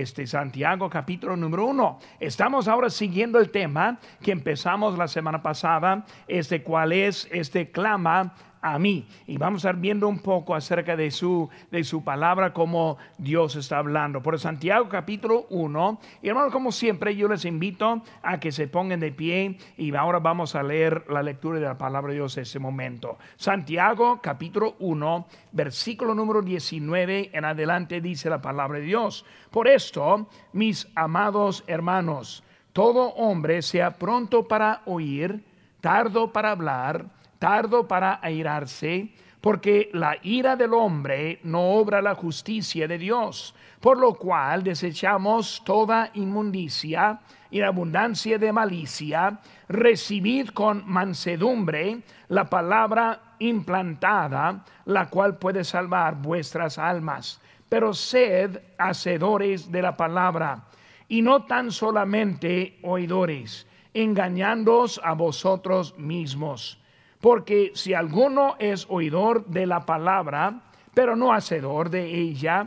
este Santiago capítulo número uno. Estamos ahora siguiendo el tema que empezamos la semana pasada, este cual es este clama a mí. Y vamos a estar viendo un poco acerca de su, de su palabra, como Dios está hablando. Por Santiago capítulo 1. Y hermanos, como siempre, yo les invito a que se pongan de pie y ahora vamos a leer la lectura de la palabra de Dios en este momento. Santiago capítulo 1, versículo número 19 en adelante dice la palabra de Dios. Por esto, mis amados hermanos, todo hombre sea pronto para oír, tardo para hablar, tardo para airarse, porque la ira del hombre no obra la justicia de Dios, por lo cual desechamos toda inmundicia y abundancia de malicia, recibid con mansedumbre la palabra implantada, la cual puede salvar vuestras almas. Pero sed hacedores de la palabra, y no tan solamente oidores, engañándoos a vosotros mismos porque si alguno es oidor de la palabra, pero no hacedor de ella,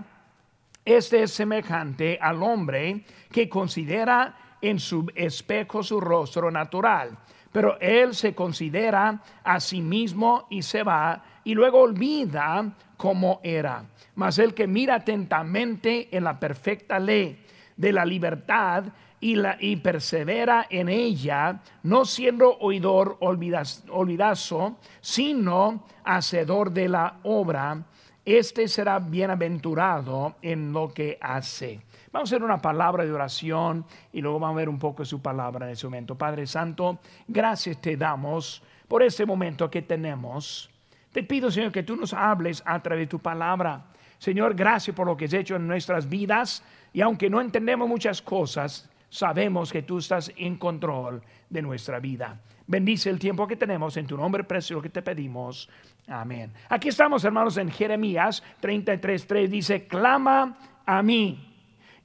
este es semejante al hombre que considera en su espejo su rostro natural, pero él se considera a sí mismo y se va y luego olvida cómo era. Mas el que mira atentamente en la perfecta ley de la libertad y, la, y persevera en ella, no siendo oidor olvidazo, sino hacedor de la obra, este será bienaventurado en lo que hace. Vamos a hacer una palabra de oración y luego vamos a ver un poco su palabra en ese momento. Padre Santo, gracias te damos por este momento que tenemos. Te pido, Señor, que tú nos hables a través de tu palabra. Señor, gracias por lo que has hecho en nuestras vidas y aunque no entendemos muchas cosas, sabemos que tú estás en control de nuestra vida. Bendice el tiempo que tenemos en tu nombre precioso que te pedimos. Amén. Aquí estamos, hermanos, en Jeremías 33:3 dice, "Clama a mí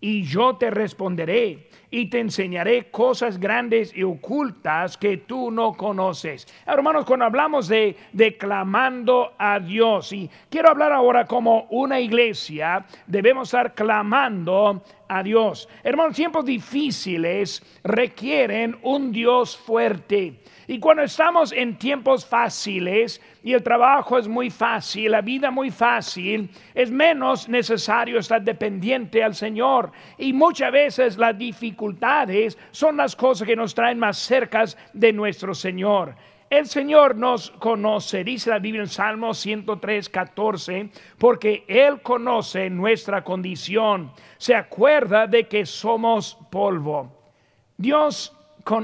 y yo te responderé y te enseñaré cosas grandes y ocultas que tú no conoces. Hermanos, cuando hablamos de, de clamando a Dios, y quiero hablar ahora como una iglesia, debemos estar clamando a Dios. Hermanos, tiempos difíciles requieren un Dios fuerte. Y cuando estamos en tiempos fáciles y el trabajo es muy fácil, la vida muy fácil, es menos necesario estar dependiente al Señor. Y muchas veces las dificultades son las cosas que nos traen más cerca de nuestro Señor. El Señor nos conoce, dice la Biblia en Salmo 103, 14, porque Él conoce nuestra condición, se acuerda de que somos polvo. Dios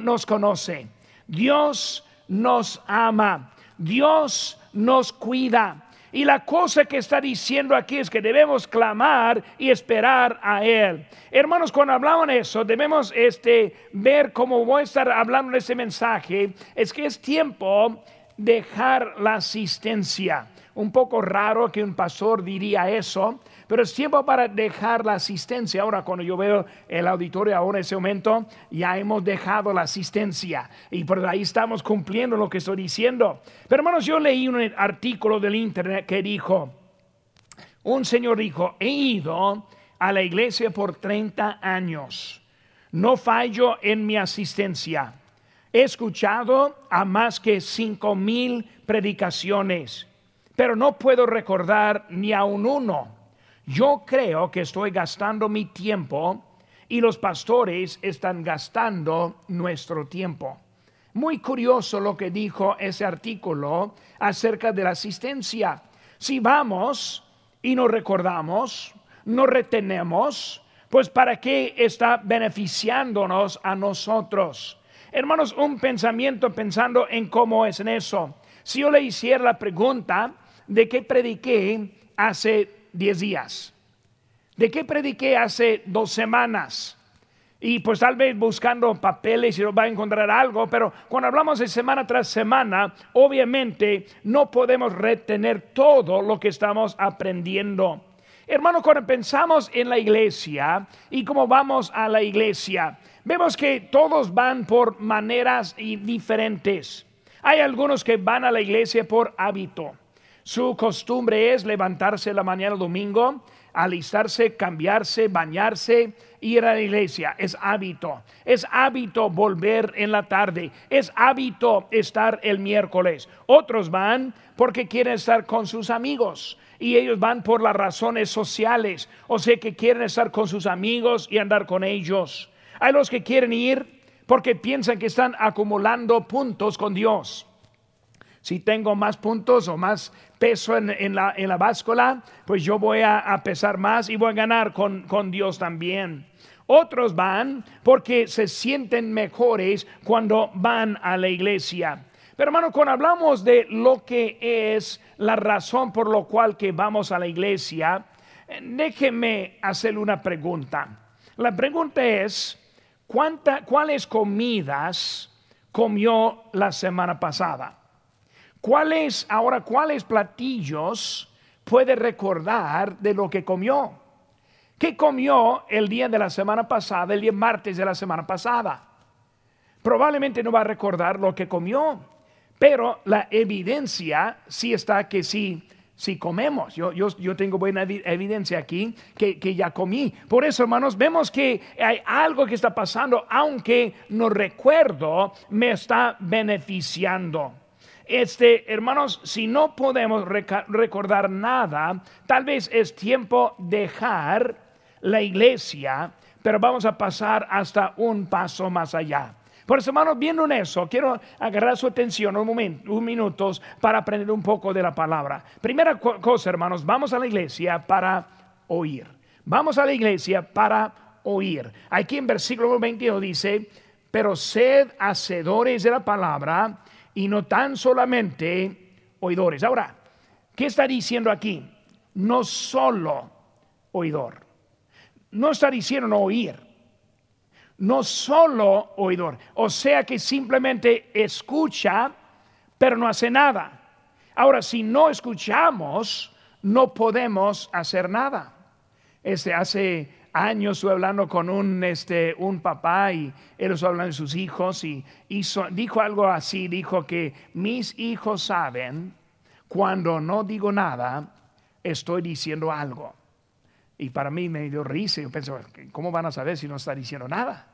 nos conoce, Dios nos ama, Dios nos cuida. Y la cosa que está diciendo aquí es que debemos clamar y esperar a Él. Hermanos, cuando hablamos de eso, debemos este, ver cómo voy a estar hablando de ese mensaje. Es que es tiempo de dejar la asistencia. Un poco raro que un pastor diría eso, pero es tiempo para dejar la asistencia. Ahora, cuando yo veo el auditorio ahora en ese momento, ya hemos dejado la asistencia y por ahí estamos cumpliendo lo que estoy diciendo. Pero hermanos, yo leí un artículo del internet que dijo, un señor dijo, he ido a la iglesia por 30 años, no fallo en mi asistencia. He escuchado a más que cinco mil predicaciones, pero no puedo recordar ni a un uno yo creo que estoy gastando mi tiempo y los pastores están gastando nuestro tiempo. Muy curioso lo que dijo ese artículo acerca de la asistencia. Si vamos y no recordamos, no retenemos, pues para qué está beneficiándonos a nosotros. Hermanos, un pensamiento pensando en cómo es en eso. Si yo le hiciera la pregunta de qué prediqué hace 10 días. ¿De qué prediqué hace dos semanas? Y pues tal vez buscando papeles y va a encontrar algo, pero cuando hablamos de semana tras semana, obviamente no podemos retener todo lo que estamos aprendiendo. Hermano, cuando pensamos en la iglesia y cómo vamos a la iglesia, vemos que todos van por maneras diferentes. Hay algunos que van a la iglesia por hábito. Su costumbre es levantarse la mañana domingo, alistarse, cambiarse, bañarse, ir a la iglesia. Es hábito. Es hábito volver en la tarde. Es hábito estar el miércoles. Otros van porque quieren estar con sus amigos y ellos van por las razones sociales, o sea que quieren estar con sus amigos y andar con ellos. Hay los que quieren ir porque piensan que están acumulando puntos con Dios. Si tengo más puntos o más peso en, la, en la, báscula, pues yo voy a, pesar más y voy a ganar con, con Dios también. Otros van porque se sienten mejores cuando van a la iglesia. Pero hermano, cuando hablamos de lo que es la razón por lo cual que vamos a la iglesia, déjeme hacerle una pregunta. La pregunta es, ¿cuánta, ¿cuáles comidas comió la semana pasada? ¿Cuáles, ahora, cuáles platillos puede recordar de lo que comió? ¿Qué comió el día de la semana pasada, el día martes de la semana pasada? Probablemente no va a recordar lo que comió pero la evidencia sí está que sí, sí comemos. Yo, yo, yo tengo buena evidencia aquí que, que, ya comí. Por eso, hermanos, vemos que hay algo que está pasando, aunque no recuerdo, me está beneficiando. Este, hermanos, si no podemos recordar nada, tal vez es tiempo dejar la iglesia, pero vamos a pasar hasta un paso más allá. Por eso, hermanos, viendo en eso, quiero agarrar su atención un momento, un minutos para aprender un poco de la palabra. Primera cosa, hermanos, vamos a la iglesia para oír. Vamos a la iglesia para oír. Aquí en versículo 22 dice, pero sed hacedores de la palabra y no tan solamente oidores. Ahora, ¿qué está diciendo aquí? No solo oidor. No está diciendo no oír no solo oidor, o sea que simplemente escucha, pero no hace nada. Ahora, si no escuchamos, no podemos hacer nada. Este, hace años hablando con un, este, un papá y él estuvo hablando de sus hijos y dijo algo así, dijo que mis hijos saben cuando no digo nada, estoy diciendo algo. Y para mí me dio risa. Yo pensé, ¿cómo van a saber si no está diciendo nada?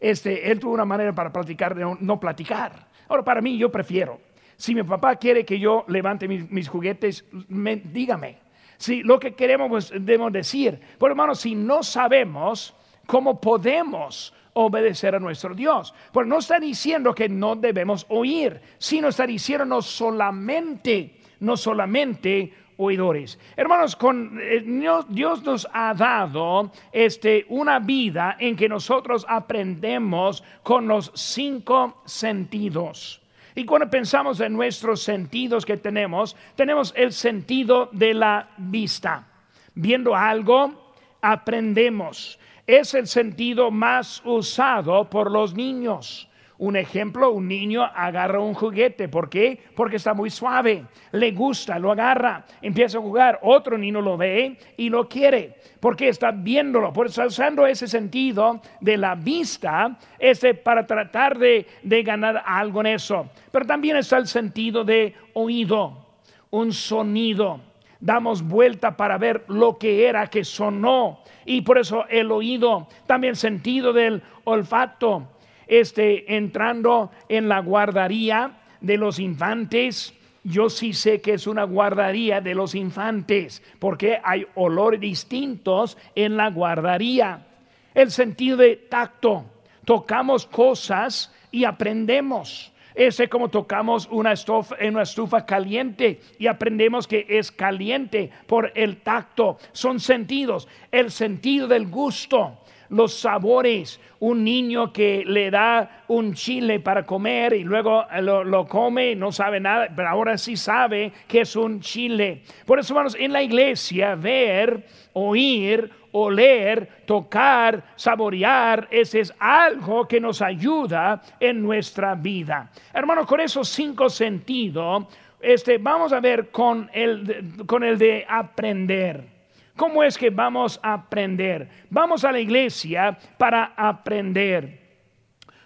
Este, él tuvo una manera para platicar de no, platicar. Ahora, para mí, yo prefiero. Si mi papá quiere que yo levante mis, juguetes, dígame. Si lo que queremos, pues debemos decir. Pero hermanos, si no sabemos cómo podemos obedecer a nuestro Dios. Pues no está diciendo que no debemos oír, sino está diciendo no solamente, no solamente oidores. Hermanos, con, eh, Dios, nos ha dado este, una vida en que nosotros aprendemos con los cinco sentidos. Y cuando pensamos en nuestros sentidos que tenemos, tenemos el sentido de la vista. Viendo algo, aprendemos. Es el sentido más usado por los niños. Un ejemplo, un niño agarra un juguete. ¿Por qué? Porque está muy suave. Le gusta, lo agarra, empieza a jugar. Otro niño lo ve y lo quiere. Porque está viéndolo. Por eso usando ese sentido de la vista ese, para tratar de, de ganar algo en eso. Pero también está el sentido de oído. Un sonido. Damos vuelta para ver lo que era que sonó. Y por eso el oído. También sentido del olfato este, entrando en la guardería de los infantes, yo sí sé que es una guardería de los infantes, porque hay olores distintos en la guardería. El sentido de tacto, tocamos cosas y aprendemos. Ese como tocamos una estufa, en una estufa caliente y aprendemos que es caliente por el tacto. Son sentidos. El sentido del gusto los sabores. Un niño que le da un chile para comer y luego lo, lo come, no sabe nada, pero ahora sí sabe que es un chile. Por eso, hermanos, en la iglesia, ver, oír, oler, tocar, saborear, ese es algo que nos ayuda en nuestra vida. Hermanos, con esos cinco sentidos, este, vamos a ver con el, con el de aprender. ¿Cómo es que vamos a aprender? Vamos a la iglesia para aprender.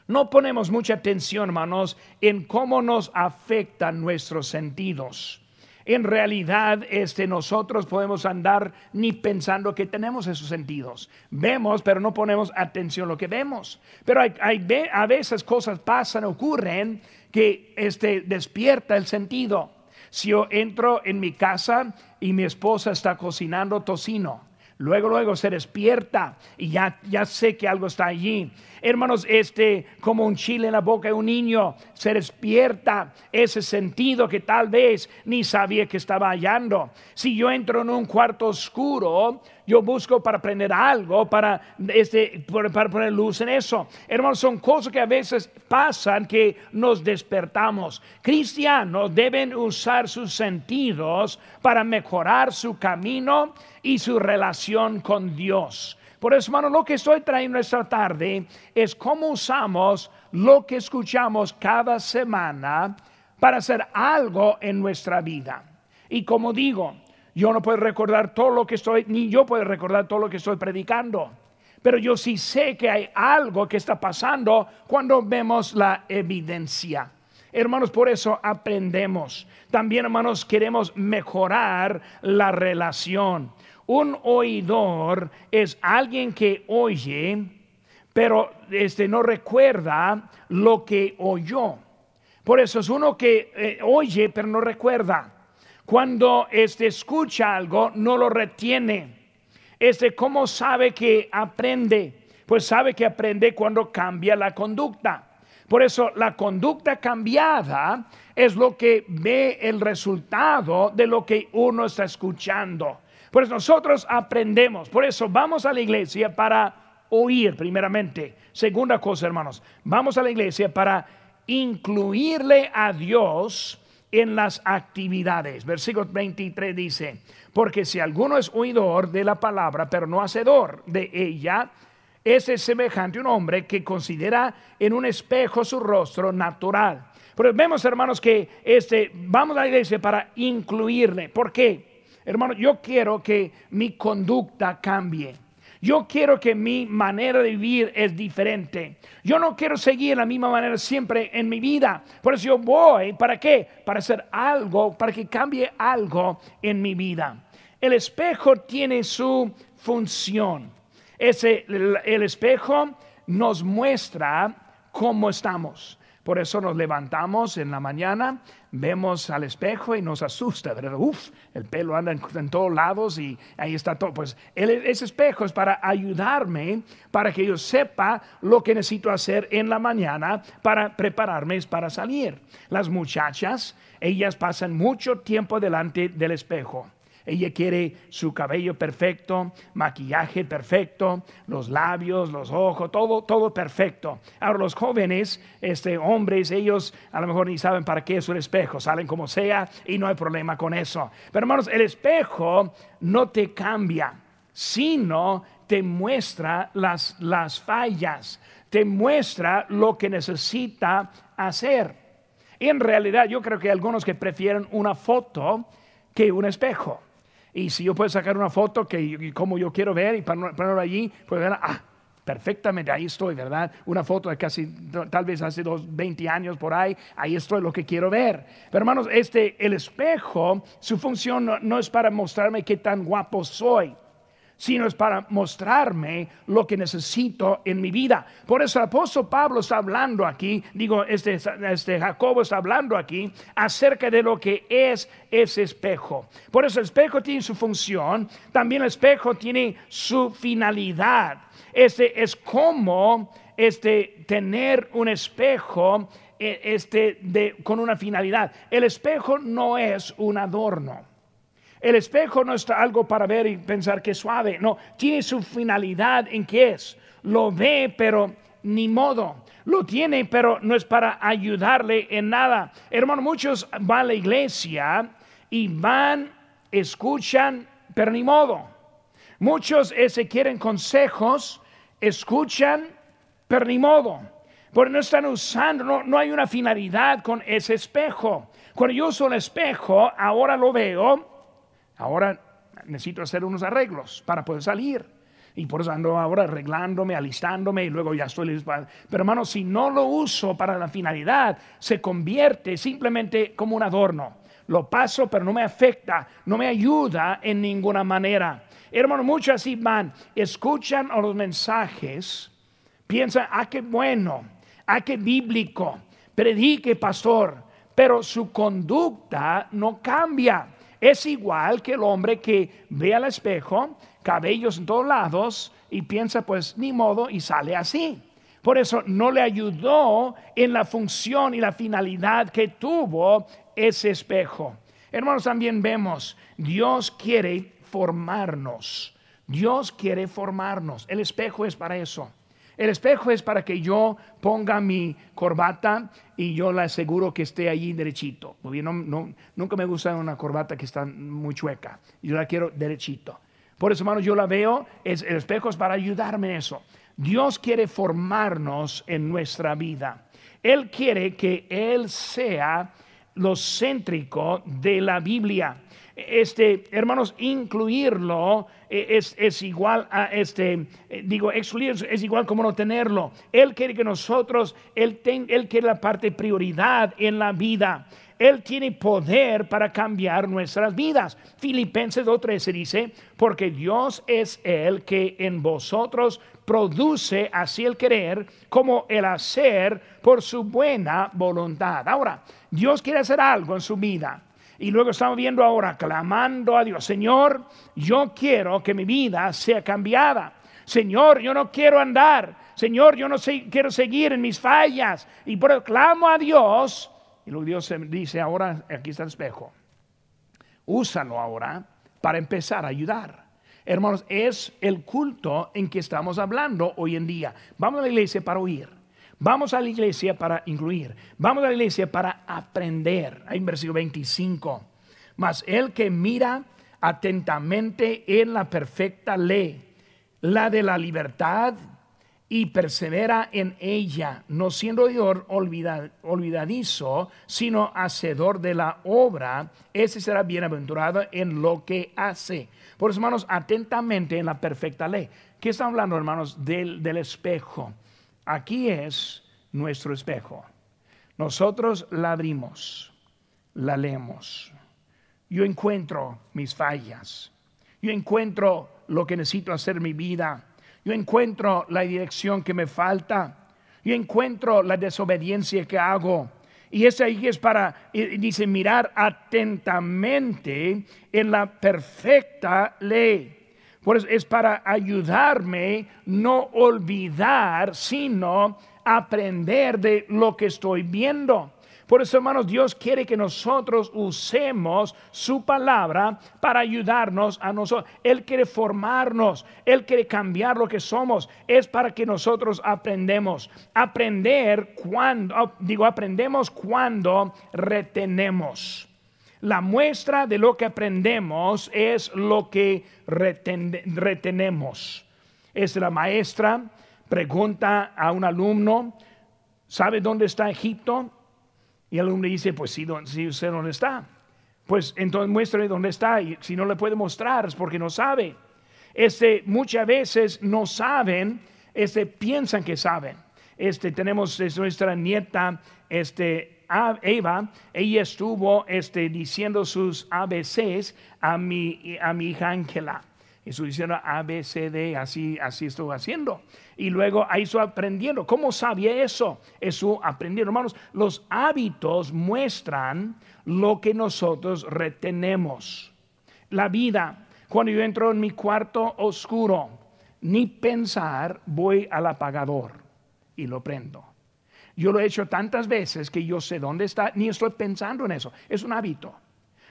No ponemos mucha atención, hermanos, en cómo nos afectan nuestros sentidos. En realidad, este, nosotros podemos andar ni pensando que tenemos esos sentidos. Vemos, pero no ponemos atención a lo que vemos. Pero hay, a veces cosas pasan, ocurren, que este, despierta el sentido. Si yo entro en mi casa y mi esposa está cocinando tocino, luego, luego se despierta y ya, ya sé que algo está allí hermanos, este, como un chile en la boca de un niño, se despierta ese sentido que tal vez ni sabía que estaba hallando. Si yo entro en un cuarto oscuro, yo busco para aprender algo, para, este, para poner luz en eso. Hermanos, son cosas que a veces pasan que nos despertamos. Cristianos deben usar sus sentidos para mejorar su camino y su relación con Dios. Por eso, hermano, lo que estoy trayendo esta tarde es cómo usamos lo que escuchamos cada semana para hacer algo en nuestra vida. Y como digo, yo no puedo recordar todo lo que estoy, ni yo puedo recordar todo lo que estoy predicando. Pero yo sí sé que hay algo que está pasando cuando vemos la evidencia. Hermanos, por eso aprendemos. También, hermanos, queremos mejorar la relación. Un oidor es alguien que oye, pero este, no recuerda lo que oyó. Por eso es uno que eh, oye, pero no recuerda. Cuando este, escucha algo, no lo retiene. Este, ¿Cómo sabe que aprende? Pues sabe que aprende cuando cambia la conducta. Por eso la conducta cambiada es lo que ve el resultado de lo que uno está escuchando. Pues nosotros aprendemos. Por eso vamos a la iglesia para oír primeramente. Segunda cosa, hermanos, vamos a la iglesia para incluirle a Dios en las actividades. Versículo 23 dice, porque si alguno es oidor de la palabra, pero no hacedor de ella, ese es semejante a un hombre que considera en un espejo su rostro natural. Pero vemos, hermanos, que este, vamos a la iglesia para incluirle. ¿Por qué? Hermano, yo quiero que mi conducta cambie. Yo quiero que mi manera de vivir es diferente. Yo no quiero seguir la misma manera siempre en mi vida. Por eso yo voy, ¿para qué? Para hacer algo, para que cambie algo en mi vida. El espejo tiene su función. Ese, el espejo nos muestra cómo estamos. Por eso nos levantamos en la mañana, vemos al espejo y nos asusta, ¿verdad? Uf, el pelo anda en, todos lados y ahí está todo. Pues ese espejo es para ayudarme, para que yo sepa lo que necesito hacer en la mañana para prepararme para salir. Las muchachas, ellas pasan mucho tiempo delante del espejo ella quiere su cabello perfecto, maquillaje perfecto, los labios, los ojos, todo, todo perfecto. Ahora los jóvenes, este, hombres, ellos a lo mejor ni saben para qué es un espejo, salen como sea y no hay problema con eso. Pero hermanos, el espejo no te cambia, sino te muestra las, las fallas, te muestra lo que necesita hacer. En realidad yo creo que hay algunos que prefieren una foto que un espejo. Y si yo puedo sacar una foto que como yo quiero ver y ponerlo allí, pues ver, ah, perfectamente, ahí estoy, ¿verdad? Una foto de casi, tal vez hace dos, 20 años por ahí, ahí estoy lo que quiero ver. Pero hermanos, este, el espejo, su función no es para mostrarme qué tan guapo soy sino es para mostrarme lo que necesito en mi vida. Por eso el apóstol Pablo está hablando aquí, digo, este, este Jacobo está hablando aquí acerca de lo que es ese espejo. Por eso el espejo tiene su función, también el espejo tiene su finalidad. Este es como este, tener un espejo eh, este, de, con una finalidad. El espejo no es un adorno. El espejo no es algo para ver y pensar que es suave, no, tiene su finalidad en que es. Lo ve, pero ni modo. Lo tiene, pero no es para ayudarle en nada. Hermano, muchos van a la iglesia y van, escuchan, pero ni modo. Muchos se quieren consejos, escuchan, pero ni modo. Porque no están usando, no, no hay una finalidad con ese espejo. Cuando yo uso el espejo, ahora lo veo Ahora necesito hacer unos arreglos para poder salir. Y por eso ando ahora arreglándome, alistándome y luego ya estoy listo. Pero hermano, si no lo uso para la finalidad, se convierte simplemente como un adorno. lo paso, pero no me afecta, no me ayuda en ninguna manera. Hermano, muchos así van, escuchan los mensajes, piensan, ah, qué bueno, ah, qué bíblico, predique, pastor, pero su conducta no cambia. Es igual que el hombre que ve al espejo, cabellos en todos lados, y piensa, pues ni modo, y sale así. Por eso no le ayudó en la función y la finalidad que tuvo ese espejo. Hermanos, también vemos, Dios quiere formarnos. Dios quiere formarnos. El espejo es para eso. El espejo es para que yo ponga mi corbata y yo la aseguro que esté allí derechito. no, nunca me gusta una corbata que está muy chueca. Yo la quiero derechito. Por eso, hermanos, yo la veo. El espejo es para ayudarme en eso. Dios quiere formarnos en nuestra vida. Él quiere que Él sea lo céntrico de la Biblia. Este, hermanos, incluirlo eh, es, es igual a este, eh, digo, excluir es igual como no tenerlo. Él quiere que nosotros, Él, él quiere la parte prioridad en la vida. Él tiene poder para cambiar nuestras vidas. Filipenses 2.13 dice, porque Dios es el que en vosotros produce así el querer como el hacer por su buena voluntad. Ahora, Dios quiere hacer algo en su vida. Y luego estamos viendo ahora, clamando a Dios, Señor, yo quiero que mi vida sea cambiada. Señor, yo no quiero andar. Señor, yo no quiero seguir en mis fallas. Y por clamo a Dios. Y luego Dios dice, ahora aquí está el espejo. Úsalo ahora para empezar a ayudar. Hermanos, es el culto en que estamos hablando hoy en día. Vamos a la iglesia para oír. Vamos a la iglesia para incluir. Vamos a la iglesia para aprender. Ahí en versículo 25. Mas el que mira atentamente en la perfecta ley, la de la libertad, y persevera en ella, no siendo olvidadizo, sino hacedor de la obra, ese será bienaventurado en lo que hace. Por eso, hermanos, atentamente en la perfecta ley. ¿Qué estamos hablando, hermanos? Del, del espejo. Aquí es nuestro espejo. Nosotros la abrimos, la leemos. Yo encuentro mis fallas. Yo encuentro lo que necesito hacer en mi vida. Yo encuentro la dirección que me falta. Yo encuentro la desobediencia que hago. Y ese ahí es para, dice, mirar atentamente en la perfecta ley por eso es para ayudarme no olvidar, sino aprender de lo que estoy viendo. Por eso, hermanos, Dios quiere que nosotros usemos su palabra para ayudarnos a nosotros. Él quiere formarnos, Él quiere cambiar lo que somos. Es para que nosotros aprendemos. Aprender cuando, digo, aprendemos cuando retenemos. La muestra de lo que aprendemos es lo que retenemos. Es la maestra, pregunta a un alumno, ¿sabe dónde está Egipto? Y el alumno dice, pues sí, sí usted dónde está. Pues entonces muestre dónde está. Y si no le puede mostrar es porque no sabe. Este, muchas veces no saben, este, piensan que saben. Este, tenemos nuestra nieta, este, Eva, ella estuvo este, diciendo sus ABCs a mi, a mi hija Ángela. Estuvo diciendo ABCD, así, así estuvo haciendo. Y luego ahí estuvo aprendiendo. ¿Cómo sabía eso? Eso aprendiendo. Hermanos, los hábitos muestran lo que nosotros retenemos. La vida, cuando yo entro en mi cuarto oscuro, ni pensar, voy al apagador y lo prendo. Yo lo he hecho tantas veces que yo sé dónde está, ni estoy pensando en eso. Es un hábito.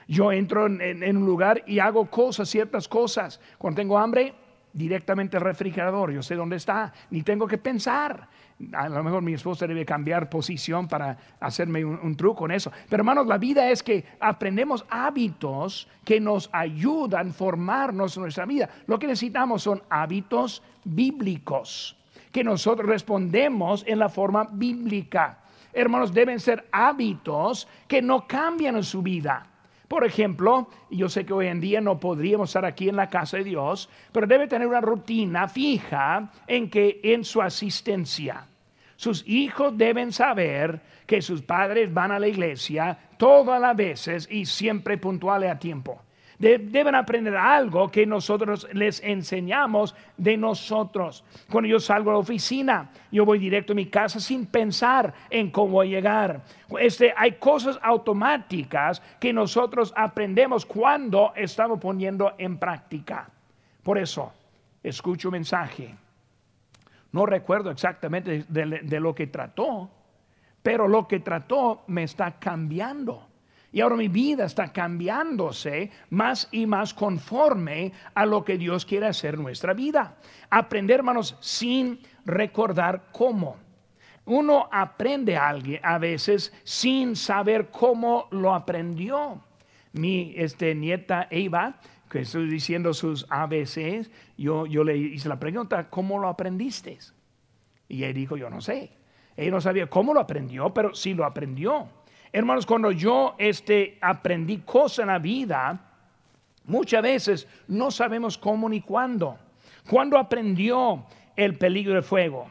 Yo entro en, un lugar y hago cosas, ciertas cosas. Cuando tengo hambre, directamente al refrigerador. Yo sé dónde está, ni tengo que pensar. A lo mejor mi esposa debe cambiar posición para hacerme un, un, truco con eso. Pero hermanos, la vida es que aprendemos hábitos que nos ayudan a formarnos en nuestra vida. Lo que necesitamos son hábitos bíblicos que nosotros respondemos en la forma bíblica. Hermanos, deben ser hábitos que no cambian en su vida. Por ejemplo, yo sé que hoy en día no podríamos estar aquí en la casa de Dios, pero debe tener una rutina fija en que en su asistencia. Sus hijos deben saber que sus padres van a la iglesia todas las veces y siempre puntuales a tiempo. Deben aprender algo que nosotros les enseñamos de nosotros. Cuando yo salgo a la oficina, yo voy directo a mi casa sin pensar en cómo llegar. Este, hay cosas automáticas que nosotros aprendemos cuando estamos poniendo en práctica. Por eso, escucho un mensaje no recuerdo exactamente de, lo que trató, pero lo que trató me está cambiando. Y ahora mi vida está cambiándose más y más conforme a lo que Dios quiere hacer en nuestra vida. Aprender, hermanos, sin recordar cómo. Uno aprende a alguien a veces sin saber cómo lo aprendió. Mi este, nieta Eva que estoy diciendo sus ABCs, yo, yo le hice la pregunta, ¿cómo lo aprendiste? Y él dijo, yo no sé. Él no sabía cómo lo aprendió, pero sí lo aprendió. Hermanos, cuando yo este, aprendí cosas en la vida, muchas veces no sabemos cómo ni cuándo. Cuando aprendió el peligro del fuego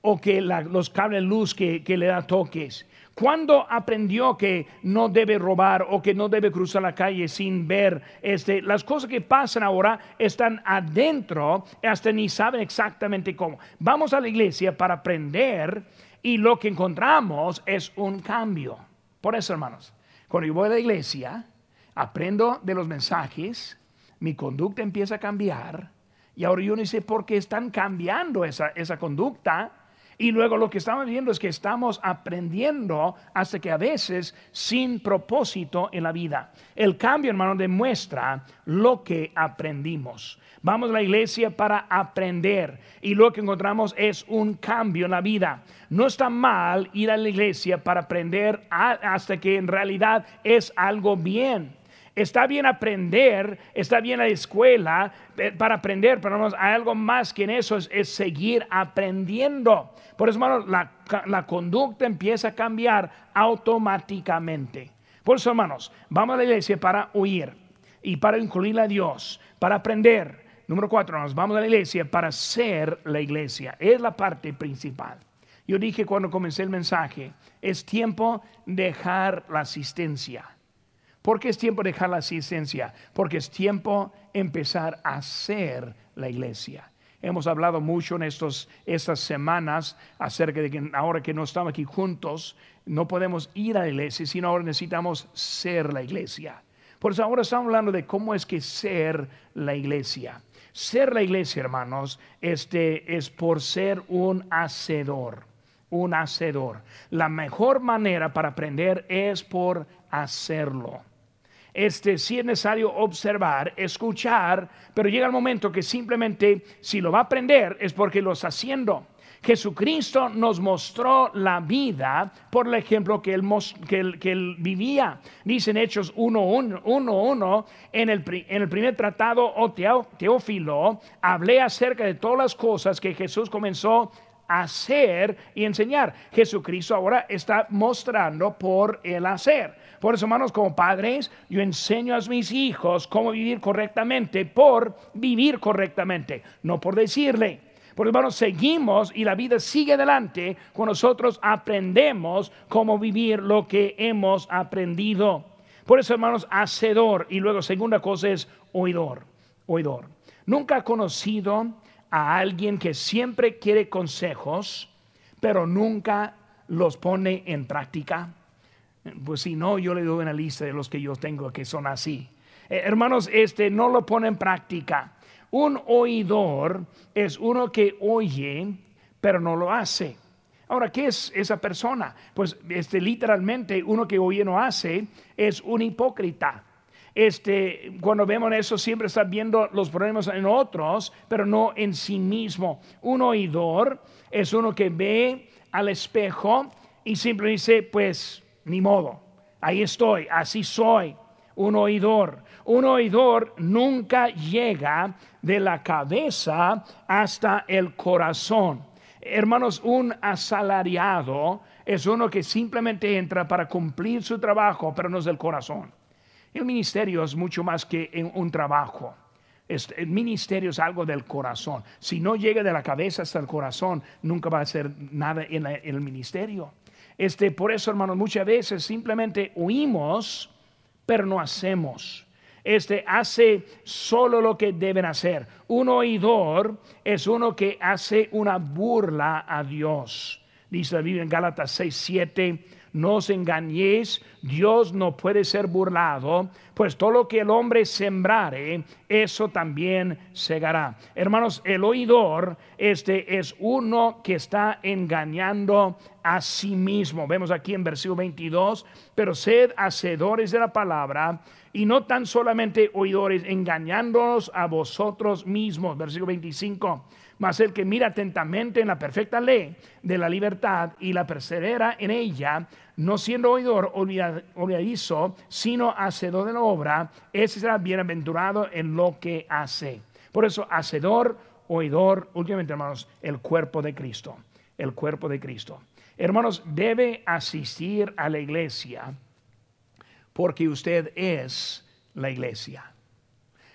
o que los cables luz que, que le da toques, ¿Cuándo aprendió que no debe robar o que no debe cruzar la calle sin ver este, las cosas que pasan ahora están adentro, hasta ni saben exactamente cómo? Vamos a la iglesia para aprender y lo que encontramos es un cambio. Por eso, hermanos, cuando yo voy a la iglesia, aprendo de los mensajes, mi conducta empieza a cambiar y ahora yo no sé por qué están cambiando esa, esa conducta y luego lo que estamos viendo es que estamos aprendiendo hasta que a veces sin propósito en la vida. El cambio, hermano, demuestra lo que aprendimos. Vamos a la iglesia para aprender y lo que encontramos es un cambio en la vida. No está mal ir a la iglesia para aprender hasta que en realidad es algo bien. Está bien aprender, está bien la escuela eh, para aprender, pero hay algo más que en eso, es, seguir aprendiendo. Por eso, hermanos, la, conducta empieza a cambiar automáticamente. Por eso, hermanos, vamos a la iglesia para oír y para incluir a Dios, para aprender. Número cuatro, nos vamos a la iglesia para ser la iglesia. Es la parte principal. Yo dije cuando comencé el mensaje, es tiempo de dejar la asistencia. ¿Por qué es tiempo de dejar la asistencia? Porque es tiempo empezar a ser la iglesia. Hemos hablado mucho en estos, estas semanas acerca de que ahora que no estamos aquí juntos, no podemos ir a la iglesia, sino ahora necesitamos ser la iglesia. Por eso ahora estamos hablando de cómo es que ser la iglesia. Ser la iglesia, hermanos, este es por ser un hacedor, un hacedor. La mejor manera para aprender es por hacerlo este, si es necesario observar, escuchar, pero llega el momento que simplemente si lo va a aprender es porque lo está haciendo. Jesucristo nos mostró la vida por el ejemplo que él, que él, vivía. Dice en Hechos 1.1, en, el, en el primer tratado, o oh, Teófilo, hablé acerca de todas las cosas que Jesús comenzó a hacer y enseñar. Jesucristo ahora está mostrando por el hacer. Por eso, hermanos, como padres, yo enseño a mis hijos cómo vivir correctamente por vivir correctamente, no por decirle. Por hermanos, seguimos y la vida sigue adelante cuando nosotros aprendemos cómo vivir lo que hemos aprendido. Por eso, hermanos, hacedor. Y luego, segunda cosa es oidor. Oidor. Nunca he conocido a alguien que siempre quiere consejos, pero nunca los pone en práctica. Pues si no, yo le doy una lista de los que yo tengo que son así. Eh, hermanos, este no lo pone en práctica. Un oidor es uno que oye, pero no lo hace. Ahora, ¿qué es esa persona? Pues este, literalmente uno que oye no hace es un hipócrita. Este, cuando vemos eso siempre está viendo los problemas en otros, pero no en sí mismo. Un oidor es uno que ve al espejo y simplemente dice, pues ni modo, ahí estoy, así soy, un oidor. Un oidor nunca llega de la cabeza hasta el corazón. Hermanos, un asalariado es uno que simplemente entra para cumplir su trabajo, pero no es del corazón. El ministerio es mucho más que un trabajo. el ministerio es algo del corazón. Si no llega de la cabeza hasta el corazón, nunca va a hacer nada en, el ministerio. Este, por eso, hermanos, muchas veces simplemente oímos, pero no hacemos. Este hace solo lo que deben hacer. Un oidor es uno que hace una burla a Dios. Dice la Biblia en Gálatas 6, 7 no os engañéis, Dios no puede ser burlado, pues todo lo que el hombre sembrare, eso también segará. Hermanos, el oidor este es uno que está engañando a sí mismo. Vemos aquí en versículo 22, pero sed hacedores de la palabra y no tan solamente oidores, engañándonos a vosotros mismos. Versículo 25 mas el que mira atentamente en la perfecta ley de la libertad y la persevera en ella, no siendo oidor olvidadizo, sino hacedor de la obra, ese será bienaventurado en lo que hace. Por eso, hacedor, oidor, últimamente hermanos, el cuerpo de Cristo, el cuerpo de Cristo. Hermanos, debe asistir a la iglesia porque usted es la iglesia.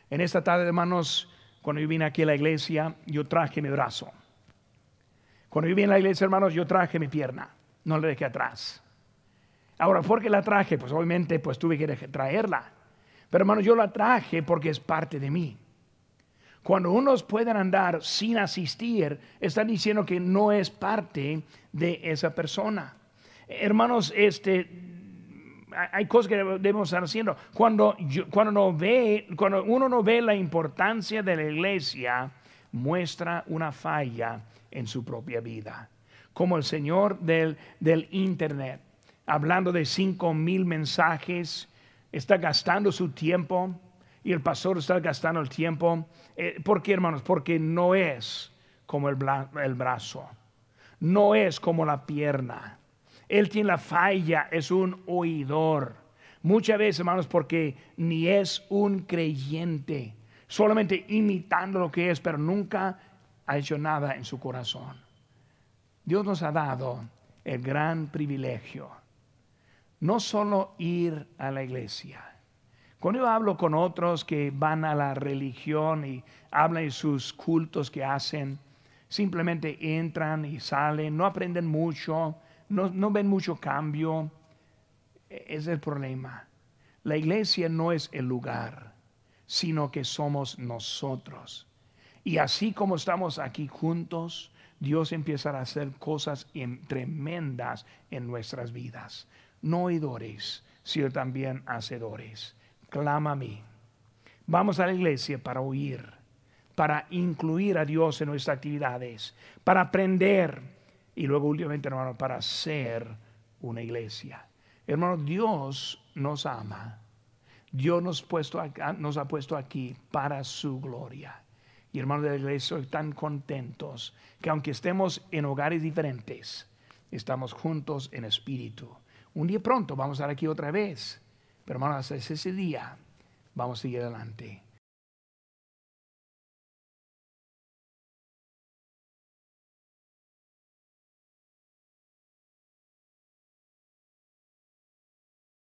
En esta tarde, hermanos, cuando yo vine aquí a la iglesia, yo traje mi brazo. Cuando yo vine a la iglesia, hermanos, yo traje mi pierna. No la dejé atrás. Ahora, ¿por qué la traje? Pues obviamente pues tuve que traerla. Pero hermanos, yo la traje porque es parte de mí. Cuando unos pueden andar sin asistir, están diciendo que no es parte de esa persona. Hermanos, este, hay cosas que debemos estar haciendo. Cuando, cuando, no ve, cuando uno no ve la importancia de la iglesia, muestra una falla en su propia vida. Como el Señor del, del Internet, hablando de cinco mil mensajes, está gastando su tiempo y el pastor está gastando el tiempo. Eh, ¿Por qué, hermanos? Porque no es como el, el brazo, no es como la pierna él tiene la falla, es un oidor. Muchas veces, hermanos, porque ni es un creyente, solamente imitando lo que es, pero nunca ha hecho nada en su corazón. Dios nos ha dado el gran privilegio, no solo ir a la iglesia. Cuando yo hablo con otros que van a la religión y hablan de sus cultos que hacen, simplemente entran y salen, no aprenden mucho, no, ven mucho cambio. E, es el problema. La iglesia no es el lugar, sino que somos nosotros. Y así como estamos aquí juntos, Dios empieza a hacer cosas tremendas en nuestras vidas. No oidores, sino también hacedores. Clama a mí. Vamos a la iglesia para oír, para incluir a Dios en nuestras actividades, para aprender y luego últimamente, hermano, para ser una iglesia. Hermano, Dios nos ama. Dios nos, puesto nos ha puesto aquí para su gloria. Y hermanos de la iglesia, están contentos que aunque estemos en hogares diferentes, estamos juntos en espíritu. Un día pronto vamos a estar aquí otra vez. Pero hermanos, hasta ese día vamos a seguir adelante.